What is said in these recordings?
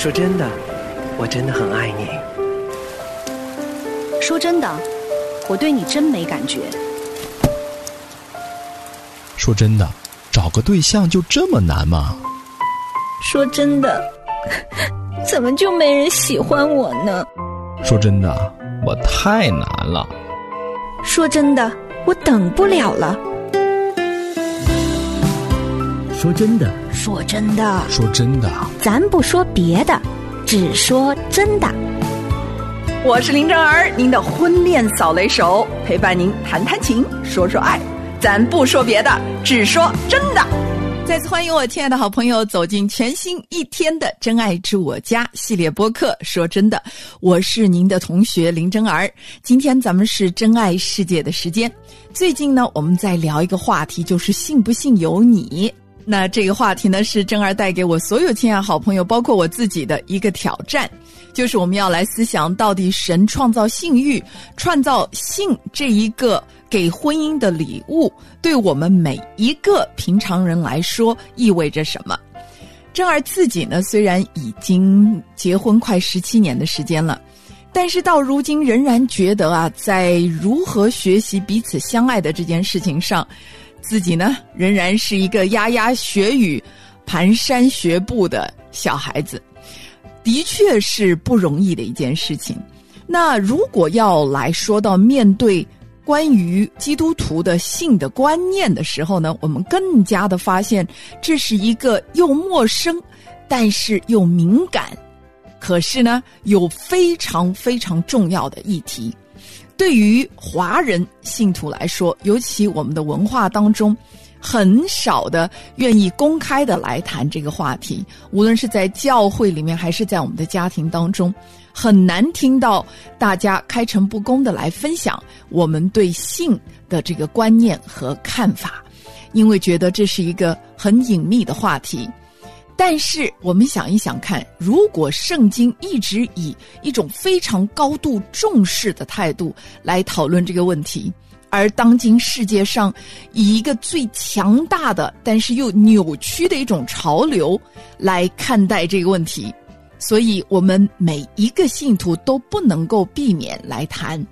说真的，我真的很爱你。说真的，我对你真没感觉。说真的，找个对象就这么难吗？说真的，怎么就没人喜欢我呢？说真的，我太难了。说真的，我等不了了。说真的，说真的，说真的，咱不说别的，只说真的。我是林正儿，您的婚恋扫雷手，陪伴您谈谈情，说说爱。咱不说别的，只说真的。再次欢迎我亲爱的好朋友走进全新一天的《真爱之我家》系列播客。说真的，我是您的同学林真儿。今天咱们是真爱世界的时间。最近呢，我们在聊一个话题，就是信不信由你。那这个话题呢，是真儿带给我所有亲爱好朋友，包括我自己的一个挑战，就是我们要来思想，到底神创造性欲、创造性这一个给婚姻的礼物，对我们每一个平常人来说意味着什么？真儿自己呢，虽然已经结婚快十七年的时间了，但是到如今仍然觉得啊，在如何学习彼此相爱的这件事情上。自己呢，仍然是一个牙牙学语、蹒跚学步的小孩子，的确是不容易的一件事情。那如果要来说到面对关于基督徒的性的观念的时候呢，我们更加的发现这是一个又陌生，但是又敏感，可是呢有非常非常重要的议题。对于华人信徒来说，尤其我们的文化当中，很少的愿意公开的来谈这个话题。无论是在教会里面，还是在我们的家庭当中，很难听到大家开诚布公的来分享我们对性的这个观念和看法，因为觉得这是一个很隐秘的话题。但是我们想一想看，如果圣经一直以一种非常高度重视的态度来讨论这个问题，而当今世界上以一个最强大的但是又扭曲的一种潮流来看待这个问题，所以我们每一个信徒都不能够避免来谈。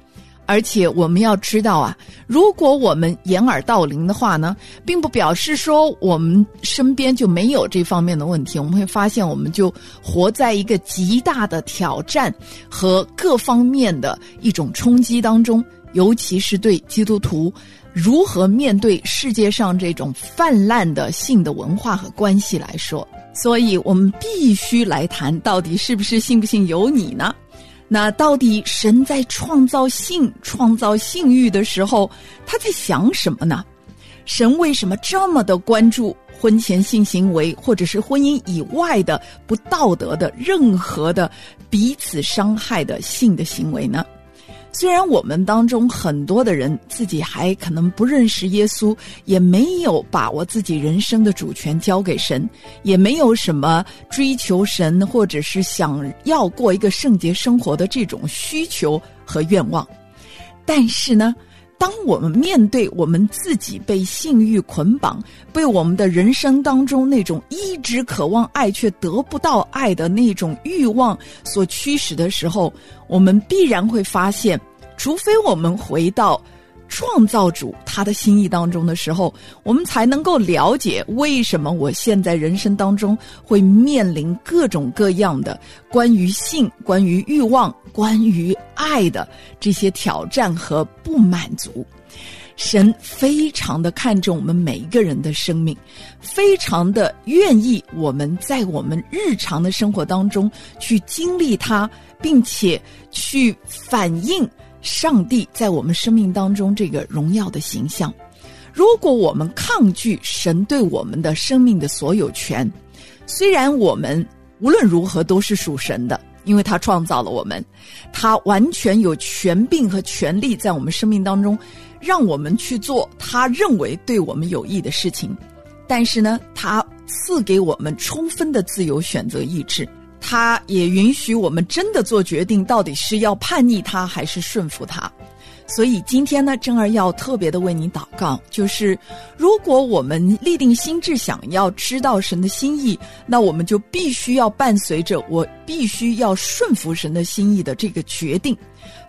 而且我们要知道啊，如果我们掩耳盗铃的话呢，并不表示说我们身边就没有这方面的问题。我们会发现，我们就活在一个极大的挑战和各方面的一种冲击当中，尤其是对基督徒如何面对世界上这种泛滥的性的文化和关系来说，所以我们必须来谈，到底是不是信不信由你呢？那到底神在创造性、创造性欲的时候，他在想什么呢？神为什么这么的关注婚前性行为，或者是婚姻以外的不道德的任何的彼此伤害的性的行为呢？虽然我们当中很多的人自己还可能不认识耶稣，也没有把握自己人生的主权交给神，也没有什么追求神或者是想要过一个圣洁生活的这种需求和愿望，但是呢，当我们面对我们自己被性欲捆绑，被我们的人生当中那种一直渴望爱却得不到爱的那种欲望所驱使的时候，我们必然会发现。除非我们回到创造主他的心意当中的时候，我们才能够了解为什么我现在人生当中会面临各种各样的关于性、关于欲望、关于爱的这些挑战和不满足。神非常的看重我们每一个人的生命，非常的愿意我们在我们日常的生活当中去经历它，并且去反映。上帝在我们生命当中这个荣耀的形象，如果我们抗拒神对我们的生命的所有权，虽然我们无论如何都是属神的，因为他创造了我们，他完全有权柄和权利在我们生命当中，让我们去做他认为对我们有益的事情，但是呢，他赐给我们充分的自由选择意志。他也允许我们真的做决定，到底是要叛逆他还是顺服他。所以今天呢，真儿要特别的为您祷告，就是如果我们立定心智想要知道神的心意，那我们就必须要伴随着我必须要顺服神的心意的这个决定。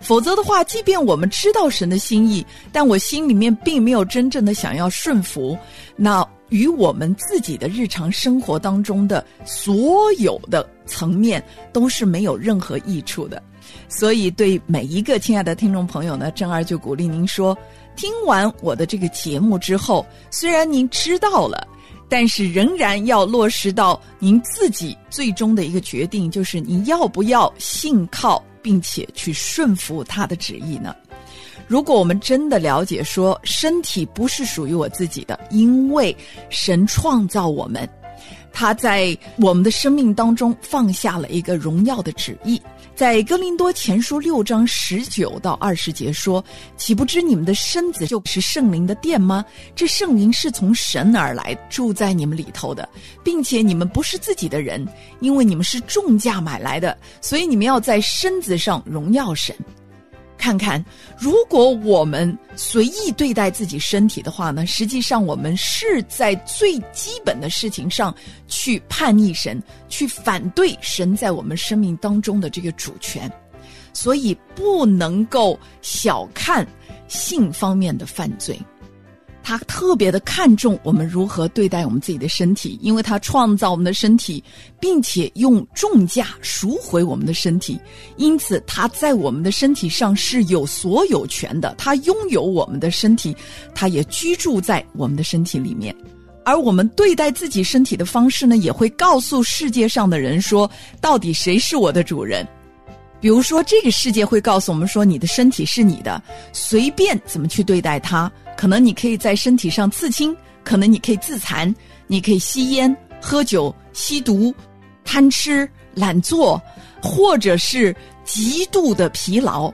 否则的话，即便我们知道神的心意，但我心里面并没有真正的想要顺服，那与我们自己的日常生活当中的所有的层面都是没有任何益处的。所以，对每一个亲爱的听众朋友呢，真儿就鼓励您说：听完我的这个节目之后，虽然您知道了，但是仍然要落实到您自己最终的一个决定，就是你要不要信靠，并且去顺服他的旨意呢？如果我们真的了解说，身体不是属于我自己的，因为神创造我们，他在我们的生命当中放下了一个荣耀的旨意。在哥林多前书六章十九到二十节说：“岂不知你们的身子就是圣灵的殿吗？这圣灵是从神而来，住在你们里头的，并且你们不是自己的人，因为你们是重价买来的，所以你们要在身子上荣耀神。”看看，如果我们随意对待自己身体的话呢，实际上我们是在最基本的事情上去叛逆神，去反对神在我们生命当中的这个主权，所以不能够小看性方面的犯罪。他特别的看重我们如何对待我们自己的身体，因为他创造我们的身体，并且用重价赎回我们的身体，因此他在我们的身体上是有所有权的。他拥有我们的身体，他也居住在我们的身体里面。而我们对待自己身体的方式呢，也会告诉世界上的人说，到底谁是我的主人。比如说，这个世界会告诉我们说，你的身体是你的，随便怎么去对待它。可能你可以在身体上刺青，可能你可以自残，你可以吸烟、喝酒、吸毒、贪吃、懒做，或者是极度的疲劳，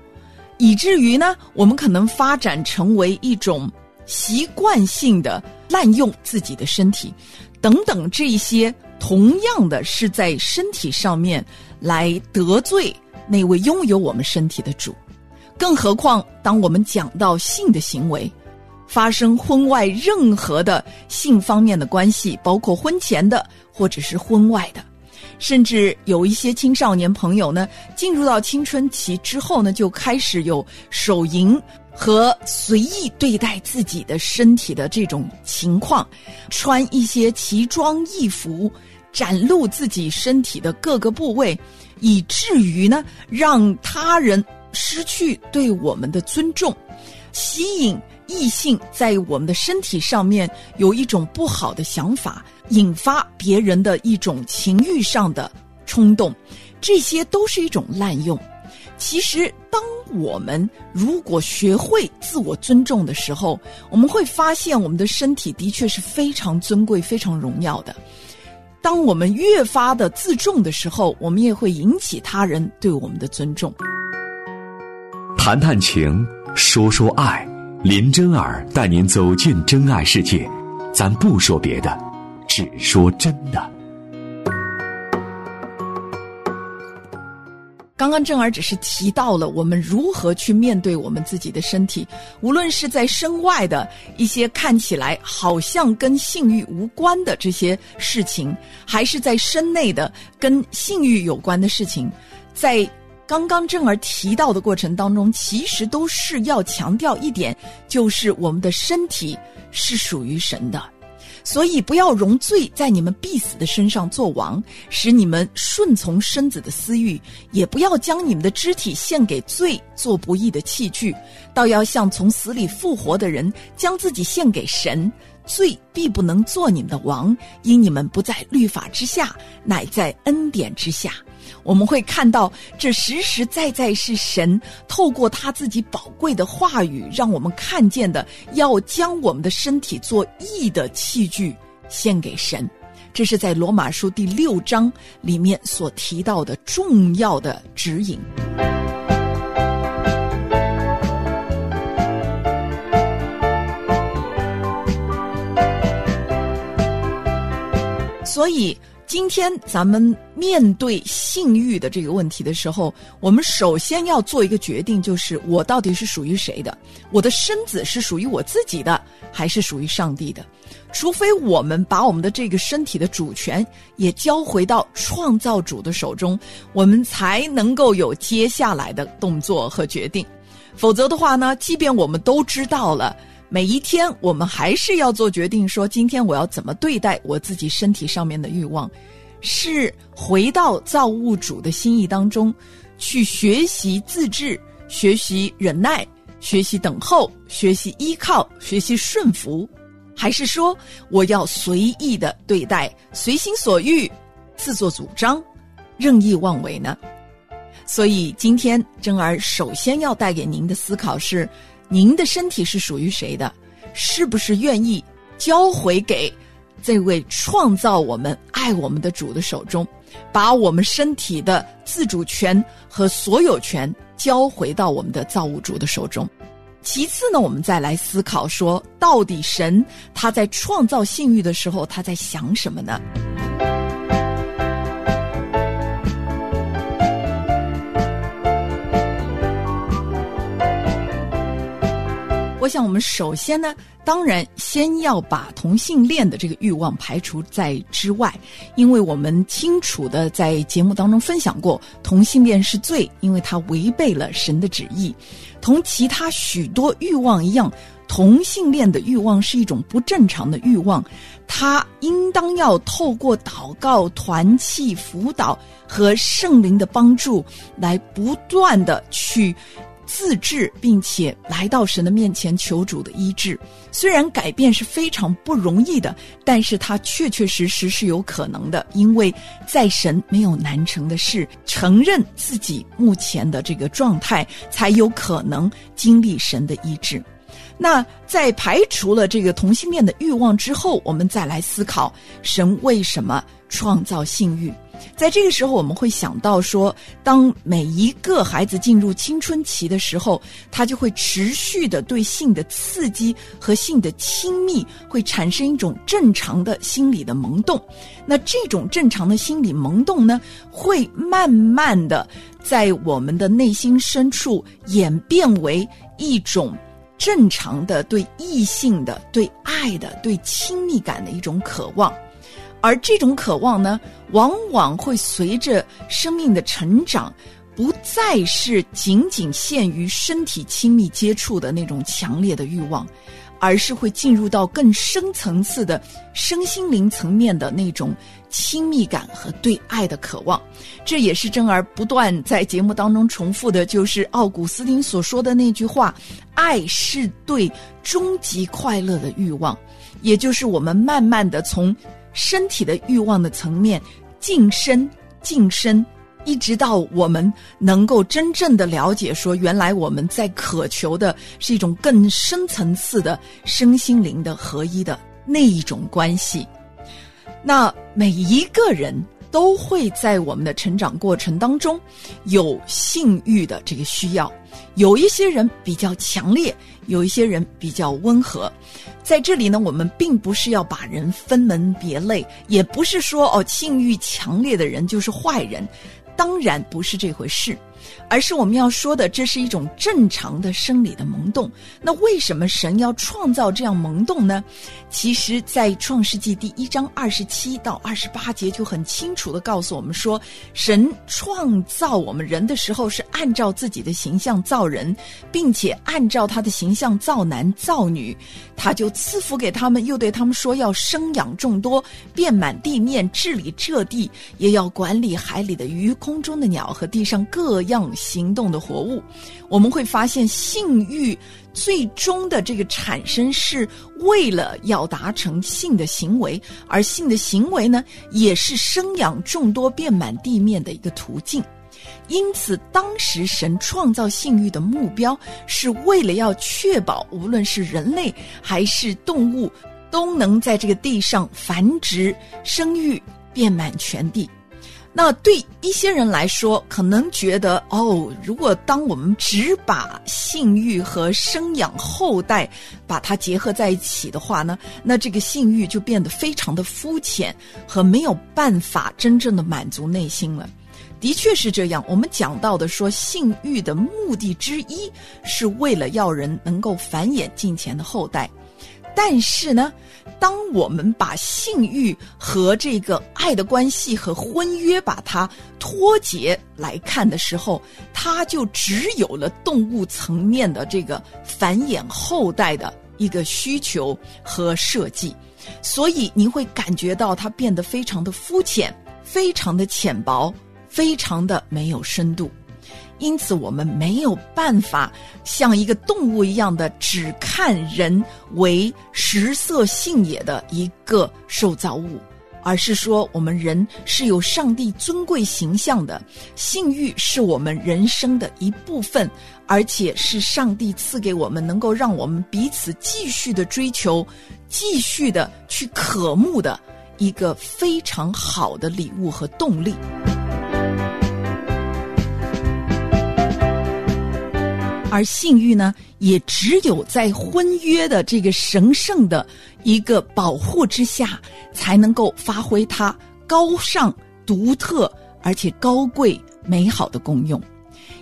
以至于呢，我们可能发展成为一种习惯性的滥用自己的身体，等等，这些同样的是在身体上面来得罪。那位拥有我们身体的主，更何况当我们讲到性的行为，发生婚外任何的性方面的关系，包括婚前的或者是婚外的，甚至有一些青少年朋友呢，进入到青春期之后呢，就开始有手淫和随意对待自己的身体的这种情况，穿一些奇装异服，展露自己身体的各个部位。以至于呢，让他人失去对我们的尊重，吸引异性在我们的身体上面有一种不好的想法，引发别人的一种情欲上的冲动，这些都是一种滥用。其实，当我们如果学会自我尊重的时候，我们会发现我们的身体的确是非常尊贵、非常荣耀的。当我们越发的自重的时候，我们也会引起他人对我们的尊重。谈谈情，说说爱，林真儿带您走进真爱世界。咱不说别的，只说真的。刚刚正儿只是提到了我们如何去面对我们自己的身体，无论是在身外的一些看起来好像跟性欲无关的这些事情，还是在身内的跟性欲有关的事情，在刚刚正儿提到的过程当中，其实都是要强调一点，就是我们的身体是属于神的。所以，不要容罪在你们必死的身上做王，使你们顺从身子的私欲；也不要将你们的肢体献给罪做不义的器具，倒要像从死里复活的人，将自己献给神。罪必不能做你们的王，因你们不在律法之下，乃在恩典之下。我们会看到，这实实在在是神透过他自己宝贵的话语，让我们看见的，要将我们的身体做义的器具献给神。这是在罗马书第六章里面所提到的重要的指引。所以。今天咱们面对性欲的这个问题的时候，我们首先要做一个决定，就是我到底是属于谁的？我的身子是属于我自己的，还是属于上帝的？除非我们把我们的这个身体的主权也交回到创造主的手中，我们才能够有接下来的动作和决定。否则的话呢，即便我们都知道了。每一天，我们还是要做决定，说今天我要怎么对待我自己身体上面的欲望，是回到造物主的心意当中，去学习自制，学习忍耐，学习等候，学习依靠，学习顺服，还是说我要随意的对待，随心所欲，自作主张，任意妄为呢？所以今天珍儿首先要带给您的思考是。您的身体是属于谁的？是不是愿意交回给这位创造我们、爱我们的主的手中，把我们身体的自主权和所有权交回到我们的造物主的手中？其次呢，我们再来思考说，到底神他在创造性欲的时候，他在想什么呢？我想，我们首先呢，当然先要把同性恋的这个欲望排除在之外，因为我们清楚的在节目当中分享过，同性恋是罪，因为它违背了神的旨意。同其他许多欲望一样，同性恋的欲望是一种不正常的欲望，它应当要透过祷告、团契、辅导和圣灵的帮助，来不断的去。自治，并且来到神的面前求主的医治。虽然改变是非常不容易的，但是它确确实实是有可能的，因为在神没有难成的事。承认自己目前的这个状态，才有可能经历神的医治。那在排除了这个同性恋的欲望之后，我们再来思考神为什么创造性欲。在这个时候，我们会想到说，当每一个孩子进入青春期的时候，他就会持续的对性的刺激和性的亲密会产生一种正常的心理的萌动。那这种正常的心理萌动呢，会慢慢的在我们的内心深处演变为一种正常的对异性的、对爱的、对亲密感的一种渴望。而这种渴望呢，往往会随着生命的成长，不再是仅仅限于身体亲密接触的那种强烈的欲望，而是会进入到更深层次的身心灵层面的那种亲密感和对爱的渴望。这也是珍儿不断在节目当中重复的，就是奥古斯丁所说的那句话：“爱是对终极快乐的欲望。”也就是我们慢慢的从。身体的欲望的层面晋升、晋升，一直到我们能够真正的了解，说原来我们在渴求的是一种更深层次的身心灵的合一的那一种关系。那每一个人都会在我们的成长过程当中有性欲的这个需要，有一些人比较强烈，有一些人比较温和。在这里呢，我们并不是要把人分门别类，也不是说哦，性欲强烈的人就是坏人，当然不是这回事。而是我们要说的，这是一种正常的生理的萌动。那为什么神要创造这样萌动呢？其实，在创世纪第一章二十七到二十八节就很清楚的告诉我们说，神创造我们人的时候是按照自己的形象造人，并且按照他的形象造男造女，他就赐福给他们，又对他们说要生养众多，遍满地面，治理这地，也要管理海里的鱼、空中的鸟和地上各样。行动的活物，我们会发现性欲最终的这个产生是为了要达成性的行为，而性的行为呢，也是生养众多、遍满地面的一个途径。因此，当时神创造性欲的目标，是为了要确保无论是人类还是动物，都能在这个地上繁殖、生育、遍满全地。那对一些人来说，可能觉得哦，如果当我们只把性欲和生养后代把它结合在一起的话呢，那这个性欲就变得非常的肤浅和没有办法真正的满足内心了。的确是这样。我们讲到的说，性欲的目的之一是为了要人能够繁衍近前的后代，但是呢，当我们把性欲和这个爱的关系和婚约把它脱节来看的时候，它就只有了动物层面的这个繁衍后代的一个需求和设计，所以您会感觉到它变得非常的肤浅，非常的浅薄。非常的没有深度，因此我们没有办法像一个动物一样的只看人为食色性也的一个受造物，而是说我们人是有上帝尊贵形象的，性欲是我们人生的一部分，而且是上帝赐给我们能够让我们彼此继续的追求、继续的去渴慕的一个非常好的礼物和动力。而性欲呢，也只有在婚约的这个神圣的一个保护之下，才能够发挥它高尚、独特而且高贵、美好的功用。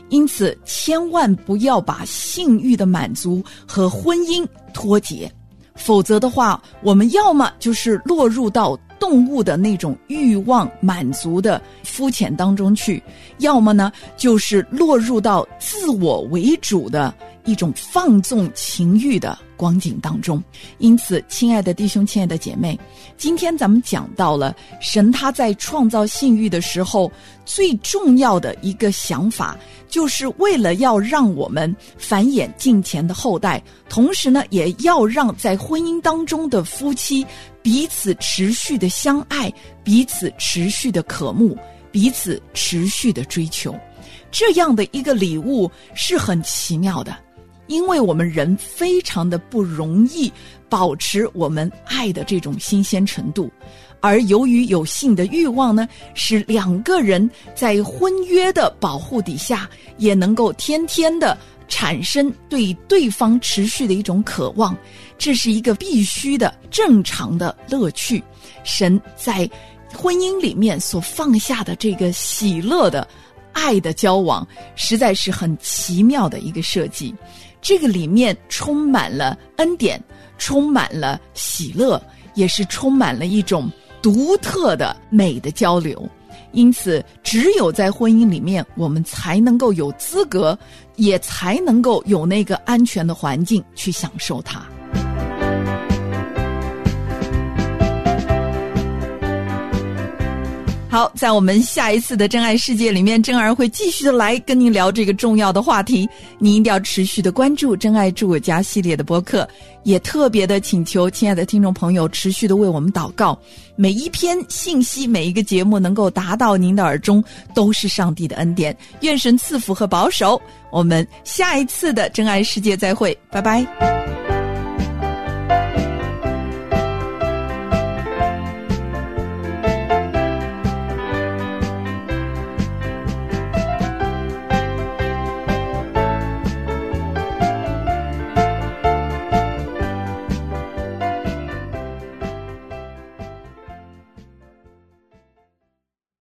因此，千万不要把性欲的满足和婚姻脱节，否则的话，我们要么就是落入到。动物的那种欲望满足的肤浅当中去，要么呢就是落入到自我为主的一种放纵情欲的光景当中。因此，亲爱的弟兄、亲爱的姐妹，今天咱们讲到了神他在创造性欲的时候最重要的一个想法，就是为了要让我们繁衍近前的后代，同时呢，也要让在婚姻当中的夫妻。彼此持续的相爱，彼此持续的渴慕，彼此持续的追求，这样的一个礼物是很奇妙的，因为我们人非常的不容易保持我们爱的这种新鲜程度，而由于有性的欲望呢，使两个人在婚约的保护底下，也能够天天的。产生对对方持续的一种渴望，这是一个必须的正常的乐趣。神在婚姻里面所放下的这个喜乐的爱的交往，实在是很奇妙的一个设计。这个里面充满了恩典，充满了喜乐，也是充满了一种独特的美的交流。因此，只有在婚姻里面，我们才能够有资格，也才能够有那个安全的环境去享受它。好，在我们下一次的真爱世界里面，真儿会继续的来跟您聊这个重要的话题。您一定要持续的关注“真爱住我家”系列的播客，也特别的请求亲爱的听众朋友持续的为我们祷告。每一篇信息，每一个节目能够达到您的耳中，都是上帝的恩典。愿神赐福和保守。我们下一次的真爱世界再会，拜拜。